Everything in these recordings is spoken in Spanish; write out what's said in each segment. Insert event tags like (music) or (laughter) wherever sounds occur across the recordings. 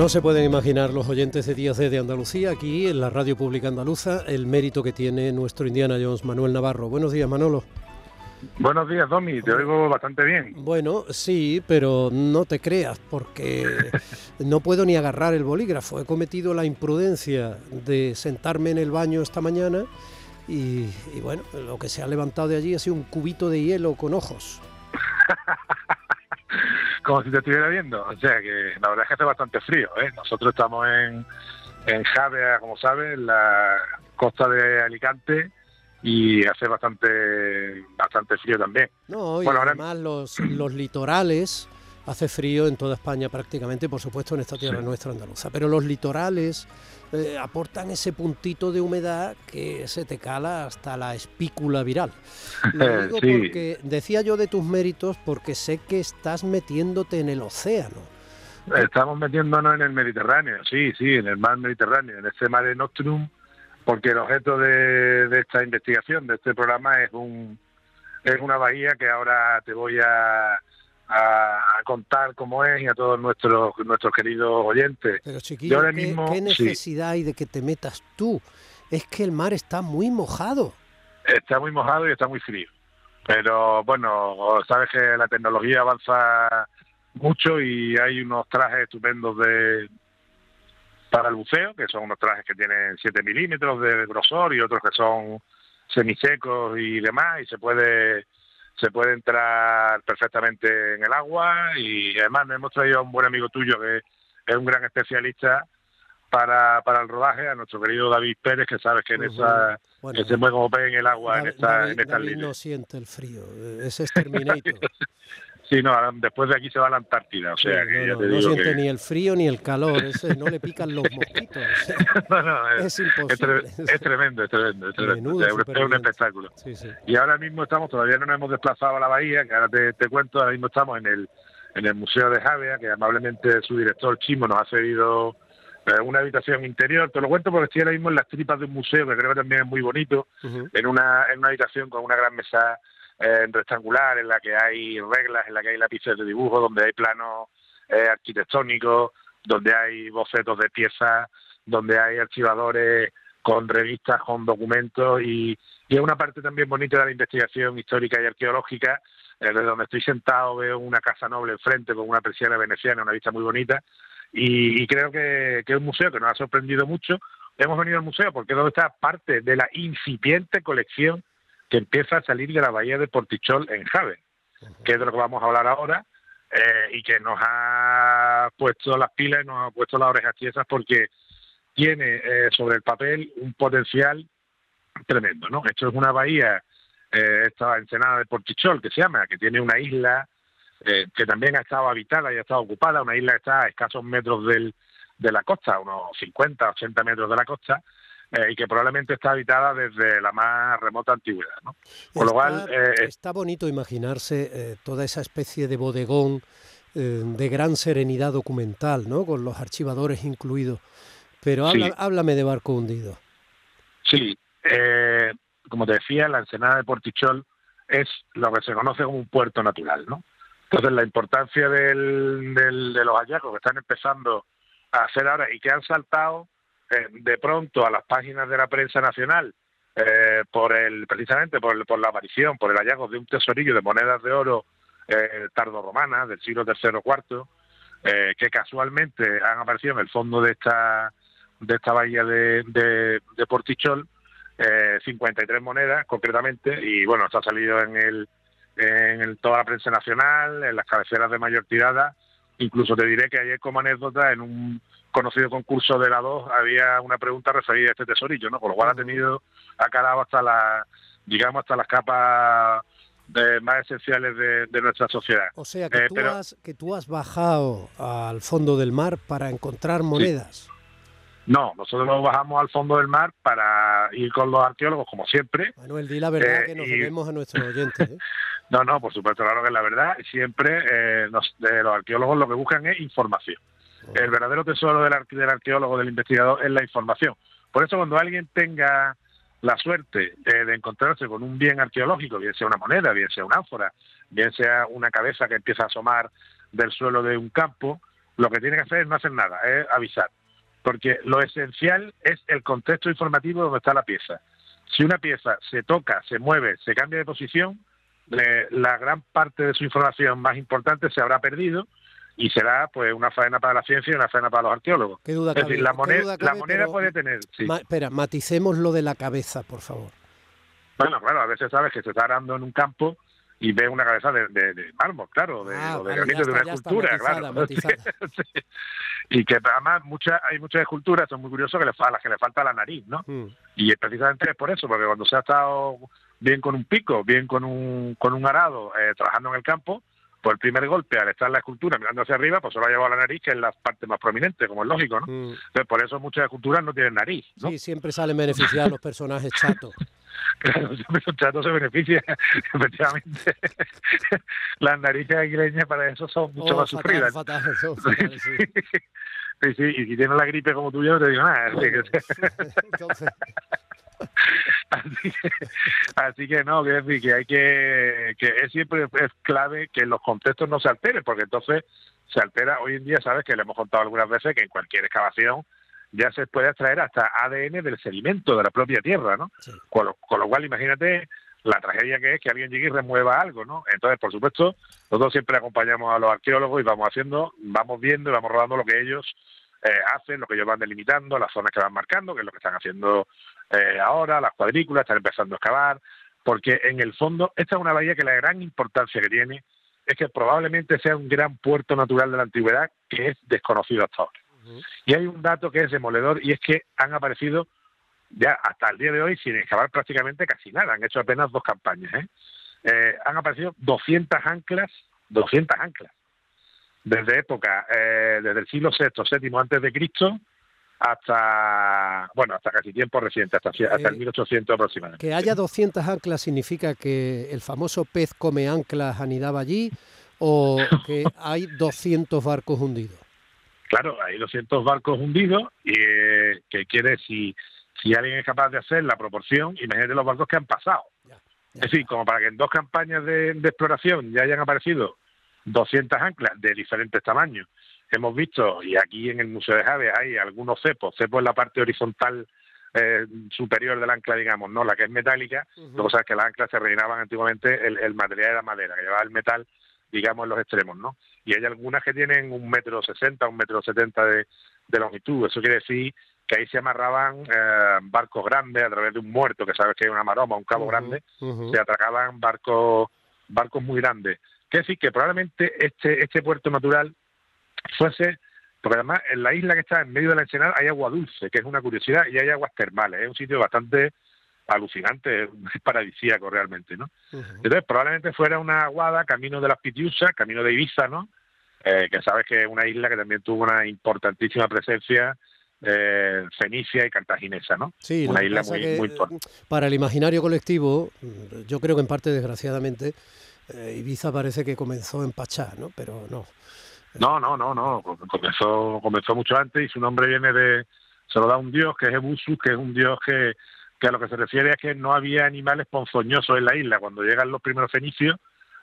No se pueden imaginar los oyentes de Días de Andalucía aquí en la radio pública andaluza el mérito que tiene nuestro Indiana Jones Manuel Navarro. Buenos días, Manolo. Buenos días, Domi, te oigo bastante bien. Bueno, sí, pero no te creas, porque (laughs) no puedo ni agarrar el bolígrafo. He cometido la imprudencia de sentarme en el baño esta mañana y, y bueno, lo que se ha levantado de allí ha sido un cubito de hielo con ojos. (laughs) como si te estuviera viendo. O sea que la verdad es que hace bastante frío. ¿eh? Nosotros estamos en, en Javea, como sabes, en la costa de Alicante y hace bastante bastante frío también. No, y además los, los litorales hace frío en toda España prácticamente, por supuesto en esta tierra nuestra andaluza, pero los litorales eh, aportan ese puntito de humedad que se te cala hasta la espícula viral. (laughs) Lo digo porque decía yo de tus méritos porque sé que estás metiéndote en el océano. Estamos metiéndonos en el Mediterráneo, sí, sí, en el mar Mediterráneo, en este Mare Nostrum, porque el objeto de, de esta investigación, de este programa, es un es una bahía que ahora te voy a a, contar cómo es y a todos nuestros nuestros queridos oyentes. Pero chiquillo, ¿qué, necesidad hay de que te metas tú? Es que el mar está muy mojado. Está muy mojado y está muy frío. Pero bueno, sabes que la tecnología avanza mucho y hay unos trajes estupendos de para el buceo, que son unos trajes que tienen 7 milímetros de grosor y otros que son semisecos y demás, y se puede se puede entrar perfectamente en el agua y además nos hemos traído a un buen amigo tuyo que es un gran especialista para, para el rodaje, a nuestro querido David Pérez, que sabes que en esa que se mueve como pez en el agua en esta, en esta David no siente el frío, ese es Terminator. (laughs) Sí, no, después de aquí se va a la Antártida, o sea que no, no siente ni el frío ni el calor, ese, no le pican los mosquitos. (laughs) no, no, es, imposible. Es, tremendo, es tremendo, es tremendo. es, un espectáculo. Y ahora mismo estamos, todavía no nos hemos desplazado a la bahía, que ahora te, te cuento, ahora mismo estamos en el, en el Museo de Javea, que amablemente su director Chimo nos ha cedido eh, una habitación interior. Te lo cuento porque estoy ahora mismo en las tripas de un museo, que creo que también es muy bonito, en, una, en una habitación con una gran mesa eh, rectangular en la que hay reglas, en la que hay lápices de dibujo, donde hay planos eh, arquitectónicos, donde hay bocetos de piezas, donde hay archivadores con revistas, con documentos y, y es una parte también bonita de la investigación histórica y arqueológica, eh, desde donde estoy sentado veo una casa noble enfrente con una persiana veneciana, una vista muy bonita y, creo que, que, es un museo que nos ha sorprendido mucho. Hemos venido al museo porque es donde está parte de la incipiente colección que empieza a salir de la bahía de Portichol en Jave, que es de lo que vamos a hablar ahora, eh, y que nos ha puesto las pilas y nos ha puesto las orejas tiesas porque tiene eh, sobre el papel un potencial tremendo, ¿no? Esto es una bahía, eh, esta ensenada de Portichol, que se llama, que tiene una isla que también ha estado habitada y ha estado ocupada, una isla que está a escasos metros del, de la costa, unos 50, 80 metros de la costa, eh, y que probablemente está habitada desde la más remota antigüedad. ¿no? Con está, lo cual, eh, está bonito imaginarse eh, toda esa especie de bodegón de gran serenidad documental, ¿no? con los archivadores incluidos. Pero háblame de barco hundido. Sí, como te decía, la ensenada de Portichol es lo que se conoce como un puerto natural. ¿no? Entonces, la importancia del, del, de los hallazgos que están empezando a hacer ahora y que han saltado eh, de pronto a las páginas de la prensa nacional eh, por el precisamente por, por, la aparición, por el hallazgo de un tesorillo de monedas de oro eh, tardo-romanas del siglo III o IV, eh, que casualmente han aparecido en el fondo de esta de esta bahía de, de, de Portichol, 53 monedas concretamente, y bueno, está salido en el en toda la prensa nacional, en las cabeceras de mayor tirada, incluso te diré que ayer como anécdota en un conocido concurso de la 2 había una pregunta referida a este tesorillo, ¿no? Con lo cual ha tenido, ha calado hasta la, digamos, hasta las capas más esenciales de, nuestra sociedad. O sea, que, tú has, que tú has bajado al fondo del mar para encontrar monedas. No, nosotros nos bajamos al fondo del mar para ir con los arqueólogos, como siempre. Manuel, di la verdad eh, que nos debemos a nuestros oyentes. ¿eh? (laughs) no, no, por supuesto, claro que es la verdad. Siempre eh, los arqueólogos lo que buscan es información. El verdadero tesoro del, del arqueólogo, del investigador, es la información. Por eso cuando alguien tenga la suerte de encontrarse con un bien arqueológico, bien sea una moneda, bien sea una ánfora, bien sea una cabeza que empieza a asomar del suelo de un campo, lo que tiene que hacer es no hacer nada, es avisar porque lo esencial es el contexto informativo donde está la pieza. Si una pieza se toca, se mueve, se cambia de posición, la gran parte de su información más importante se habrá perdido y será pues una faena para la ciencia y una faena para los arqueólogos. ¿Qué duda es decir, la moneda, la moneda puede tener... espera, maticemos lo de la cabeza, por favor. Bueno, claro, a veces sabes que se está arando en un campo y ve una cabeza de, de, mármol, claro, de, ah, de granito de una escultura, claro. (laughs) Y que además muchas hay muchas esculturas, son muy curiosos, que le, a las que le falta la nariz, ¿no? Mm. Y precisamente es por eso, porque cuando se ha estado bien con un pico, bien con un, con un arado, eh, trabajando en el campo, pues el primer golpe, al estar la escultura mirando hacia arriba, pues se lo ha llevado a la nariz, que es la parte más prominente, como es lógico, ¿no? Mm. Entonces, por eso muchas esculturas no tienen nariz, ¿no? Sí, siempre salen beneficiados los personajes chatos. (laughs) Claro, los chatos se benefician, (laughs) efectivamente. (laughs) Las narices aguileñas para eso son mucho oh, más sufridas. sí. sí. y si tienes la gripe como tú yo, no te digo nada. Así que, así, que, no, que decir que hay que, que es siempre es clave que los contextos no se alteren, porque entonces se altera, hoy en día sabes que le hemos contado algunas veces que en cualquier excavación ya se puede extraer hasta ADN del sedimento de la propia tierra, ¿no? Con, lo, cual, imagínate la tragedia que es que alguien llegue y remueva algo, ¿no? Entonces, por supuesto, nosotros siempre acompañamos a los arqueólogos y vamos haciendo, vamos viendo y vamos rodando lo que ellos eh, hacen, lo que ellos van delimitando, las zonas que van marcando, que es lo que están haciendo eh, ahora, las cuadrículas, están empezando a excavar, porque en el fondo esta es una bahía que la gran importancia que tiene es que probablemente sea un gran puerto natural de la antigüedad que es desconocido hasta ahora. Y hay un dato que es demoledor y es que han aparecido ya hasta el día de hoy sin excavar prácticamente casi nada. Han hecho apenas dos campañas. ¿eh? Eh, han aparecido 200 anclas, 200 anclas, desde época, eh, desde el siglo VI, VII antes de Cristo hasta, bueno, hasta casi tiempo reciente, hasta, hasta el 1800 aproximadamente. Que haya 200 anclas significa que el famoso pez come anclas anidaba allí o (laughs) que hay 200 barcos hundidos. Claro, hay 200 barcos hundidos y eh, que quiere, si, si alguien es capaz de hacer la proporción, imagínate los barcos que han pasado. Es decir, como para que en dos campañas de, exploración ya hayan aparecido 200 anclas de diferentes tamaños. Hemos visto, y aquí en el Museo de Javes hay algunos cepos, cepos en la parte horizontal eh, superior del ancla, digamos, no la que es metálica. Lo que pasa es que las anclas se rellenaban antiguamente, el, el material era madera, que llevaba el metal digamos, en los extremos, ¿no? Y hay algunas que tienen un metro sesenta, un metro setenta de, longitud. Eso quiere decir que ahí se amarraban eh, barcos grandes a través de un muerto, que sabes que hay una maroma, un cabo grande, se atracaban barcos barcos muy grandes. Quiere decir que probablemente este este puerto natural fuese, porque además en la isla que está en medio de la Ensenada hay agua dulce, que es una curiosidad, y hay aguas termales, es un sitio bastante alucinante, es (laughs) paradisíaco realmente, ¿no? Entonces, probablemente fuera una aguada camino de las Pitiusas, camino de Ibiza, ¿no? Eh, que sabes que es una isla que también tuvo una importantísima presencia eh, fenicia y cartaginesa, ¿no? Sí, una isla muy, muy Para el imaginario colectivo, yo creo que en parte, desgraciadamente, eh, Ibiza parece que comenzó en Pachá, ¿no? Pero no. No, no, no, no. Comenzó, comenzó mucho antes y su nombre viene de, se lo da un dios que es Ebusus, que es un dios que que a lo que se refiere es que no había animales ponzoñosos en la isla. Cuando llegan los primeros fenicios,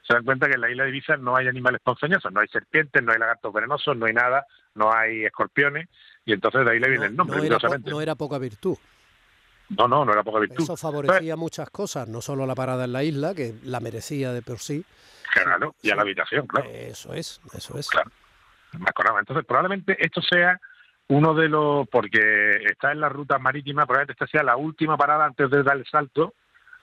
se dan cuenta que en la isla de Ibiza no hay animales ponzoñosos, no hay serpientes, no hay lagartos venenosos, no hay nada, no hay escorpiones, y entonces de ahí le viene el nombre. No era, poca virtud. No, no, no era poca virtud. Eso favorecía muchas cosas, no solo la parada en la isla, que la merecía de por sí. Claro, y a la habitación, claro. Eso es, eso es. Claro. Entonces, probablemente esto sea uno de los, porque está en la ruta marítima, probablemente esta sea la última parada antes de dar el salto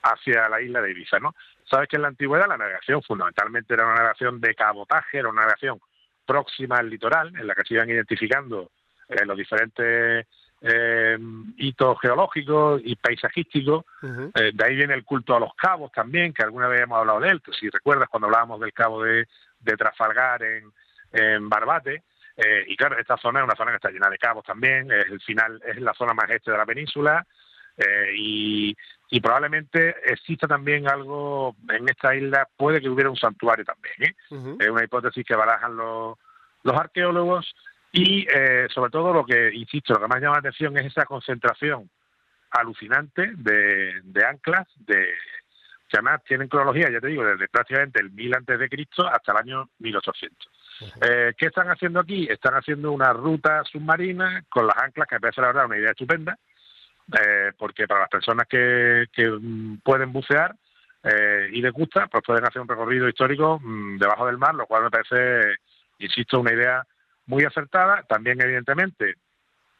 hacia la isla de Ibiza, ¿no? Sabes que en la antigüedad la navegación fundamentalmente era una navegación de cabotaje, era una navegación próxima al litoral, en la que se iban identificando eh, los diferentes eh, hitos geológicos y paisajísticos. Eh, de ahí viene el culto a los cabos también, que alguna vez hemos hablado de él. Si recuerdas cuando hablábamos del cabo de, de Trafalgar en, en Barbate. Eh, y claro, esta zona es una zona que está llena de cabos también. Es el final, es la zona más este de la península. y, y probablemente exista también algo en esta isla, puede que hubiera un santuario también. Es una hipótesis que barajan los, los arqueólogos y eh, sobre todo lo que, insisto, lo que más llama la atención es esa concentración alucinante de, de anclas, de que además tienen cronología, ya te digo, desde prácticamente el 1000 antes de Cristo hasta el año 1800. Eh, ¿Qué están haciendo aquí? Están haciendo una ruta submarina con las anclas, que me parece la verdad una idea estupenda, eh, porque para las personas que, que pueden bucear eh, y les gusta, pues pueden hacer un recorrido histórico mm, debajo del mar, lo cual me parece, insisto, una idea muy acertada. También, evidentemente,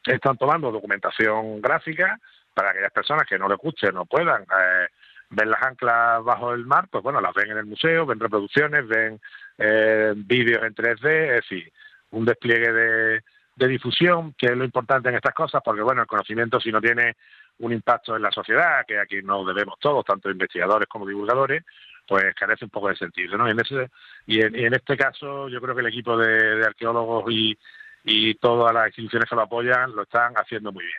están tomando documentación gráfica para aquellas personas que no les guste, no puedan eh, ver las anclas bajo el mar, pues bueno, las ven en el museo, ven reproducciones, ven eh, vídeos en 3D, es decir, un despliegue de, de difusión, que es lo importante en estas cosas, porque bueno, el conocimiento si no tiene un impacto en la sociedad, que aquí nos debemos todos, tanto investigadores como divulgadores, pues carece un poco de sentido, ¿no? Y en, ese, y en, este caso yo creo que el equipo de, arqueólogos y, y todas las instituciones que lo apoyan lo están haciendo muy bien.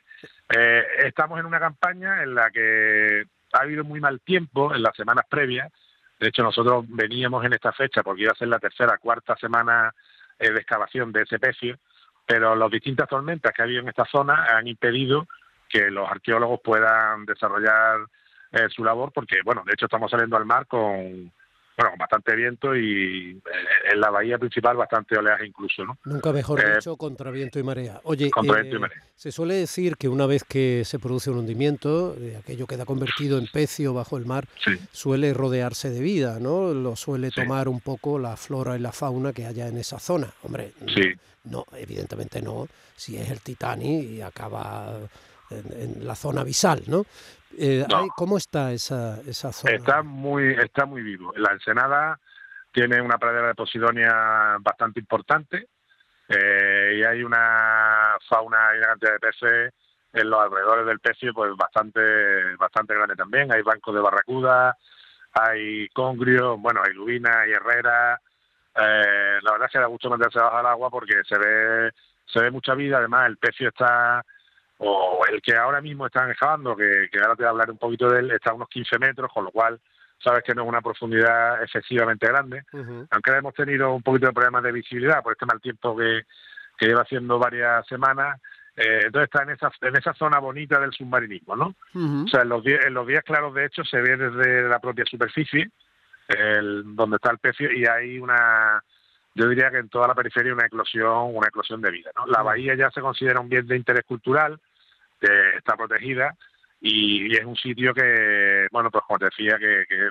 Eh, estamos en una campaña en la que ha habido muy mal tiempo en las semanas previas. De hecho, nosotros veníamos en esta fecha porque iba a ser la tercera, cuarta semana eh, de excavación de ese pecio, pero las distintas tormentas que ha habido en esta zona han impedido que los arqueólogos puedan desarrollar eh, su labor porque, bueno, de hecho estamos saliendo al mar con, bueno, con bastante viento y eh, en la bahía principal bastante oleaje incluso, ¿no? Nunca mejor eh, dicho, contra viento y marea. Oye, eh, se suele decir que una vez que se produce un hundimiento, aquello queda convertido en pecio bajo el mar, suele rodearse de vida, ¿no? Lo suele tomar un poco la flora y la fauna que haya en esa zona. Hombre, no, evidentemente no, si es el Titanic y acaba en, la zona visal, ¿no? Eh, ¿Cómo está esa, esa zona? Está muy, está muy vivo. La Ensenada tiene una pradera de posidonia bastante importante eh, y hay una fauna y una cantidad de peces en los alrededores del pecio pues bastante bastante grande también. Hay bancos de barracuda, hay congrio, bueno, hay lubina, hay herrera. Eh, la verdad es que da gusto meterse bajo el agua porque se ve se ve mucha vida. Además, el pecio está o el que ahora mismo están excavando, que, ahora te voy a hablar un poquito de él, está a unos 15 metros, con lo cual sabes que no es una profundidad excesivamente grande, aunque hemos tenido un poquito de problemas de visibilidad por este mal tiempo que, lleva haciendo varias semanas, eh, entonces está en esa, en esa zona bonita del submarinismo, ¿no? O sea, en los, días, en los días claros, de hecho, se ve desde la propia superficie, el, donde está el pecio, y hay una, yo diría que en toda la periferia una eclosión, una eclosión de vida. ¿no? La bahía ya se considera un bien de interés cultural, está protegida y, es un sitio que, bueno, pues como te decía, que, que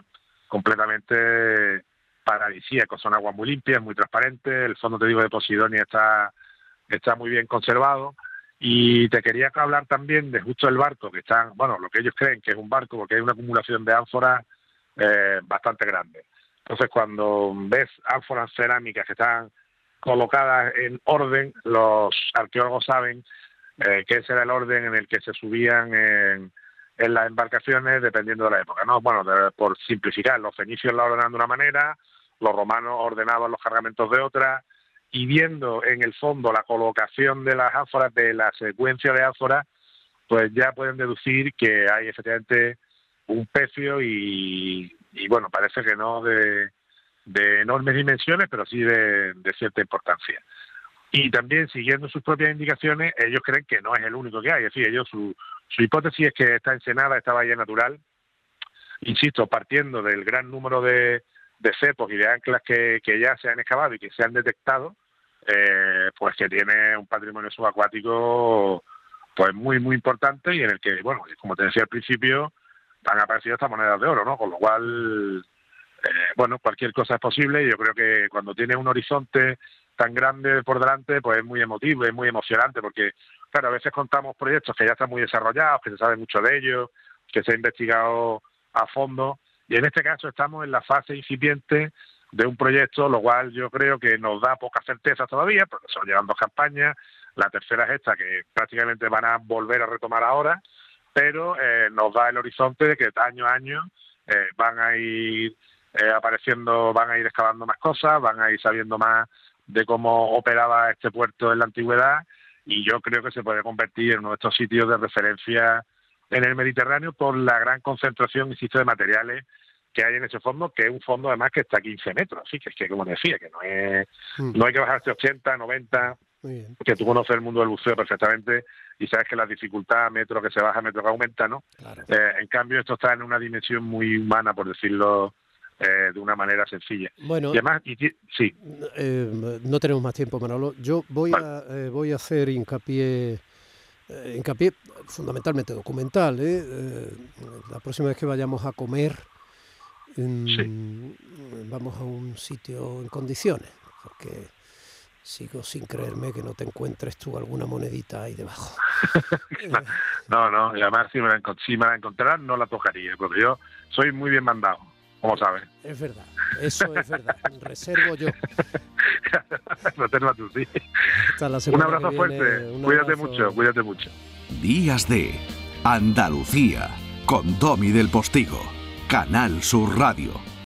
completamente paradisíaco, son aguas muy limpias, muy transparentes, el fondo, te digo, de Posidonia está, está muy bien conservado. Y te quería hablar también de justo el barco, que están, bueno, lo que ellos creen que es un barco, porque hay una acumulación de ánforas eh, bastante grande. Entonces, cuando ves ánforas cerámicas que están colocadas en orden, los arqueólogos saben eh, era el orden en el que se subían en, las embarcaciones dependiendo de la época. ¿no? Bueno, por simplificar, los fenicios la ordenaban de una manera, los romanos ordenaban los cargamentos de otra, y viendo en el fondo la colocación de las ánforas, de la secuencia de ánforas, pues ya pueden deducir que hay efectivamente un pecio y, bueno, parece que no de, enormes dimensiones, pero sí de cierta importancia y también siguiendo sus propias indicaciones, ellos creen que no es el único que hay. Es decir, ellos su, su hipótesis es que esta ensenada, esta bahía natural, insisto, partiendo del gran número de, de cepos y de anclas que, que ya se han excavado y que se han detectado, eh, pues que tiene un patrimonio subacuático pues muy muy importante y en el que, bueno, como te decía al principio, han aparecido estas monedas de oro, ¿no? Con lo cual, eh, bueno, cualquier cosa es posible. Y yo creo que cuando tiene un horizonte tan grande por delante, pues es muy emotivo, es muy emocionante, porque, claro, a veces contamos proyectos que ya están muy desarrollados, que se sabe mucho de ellos, que se ha investigado a fondo, y en este caso estamos en la fase incipiente de un proyecto, lo cual yo creo que nos da poca certeza todavía, porque se llevan dos campañas, la tercera es esta, que prácticamente van a volver a retomar ahora, pero eh, nos da el horizonte de que año a año eh, van a ir eh, apareciendo, van a ir excavando más cosas, van a ir sabiendo más de cómo operaba este puerto en la antigüedad y yo creo que se puede convertir en uno de estos sitios de referencia en el Mediterráneo por la gran concentración, insisto, de materiales que hay en ese fondo, que es un fondo además que está a 15 metros, así que es que, como decía, que no es, mm. no hay que bajarse 80, 90, que tú conoces el mundo del buceo perfectamente y sabes que la dificultad metro que se baja, metro que aumenta, ¿no? Eh, en cambio, esto está en una dimensión muy humana, por decirlo eh, de una manera sencilla. Bueno, y además, sí. Eh, no tenemos más tiempo, Manolo. Yo voy, a, voy a hacer hincapié hincapié fundamentalmente documental. la próxima vez que vayamos a comer, vamos a un sitio en condiciones, porque sigo sin creerme que no te encuentres tú alguna monedita ahí debajo. (laughs) no, no, y además si me, la, si me la encontrara no la tocaría, porque yo soy muy bien mandado, como sabes. Es verdad, eso es verdad, (laughs) reservo yo. Reserva tú, sí. un abrazo fuerte, cuídate mucho, cuídate mucho. Días de Andalucía, con Domi del Postigo, Canal Sur Radio.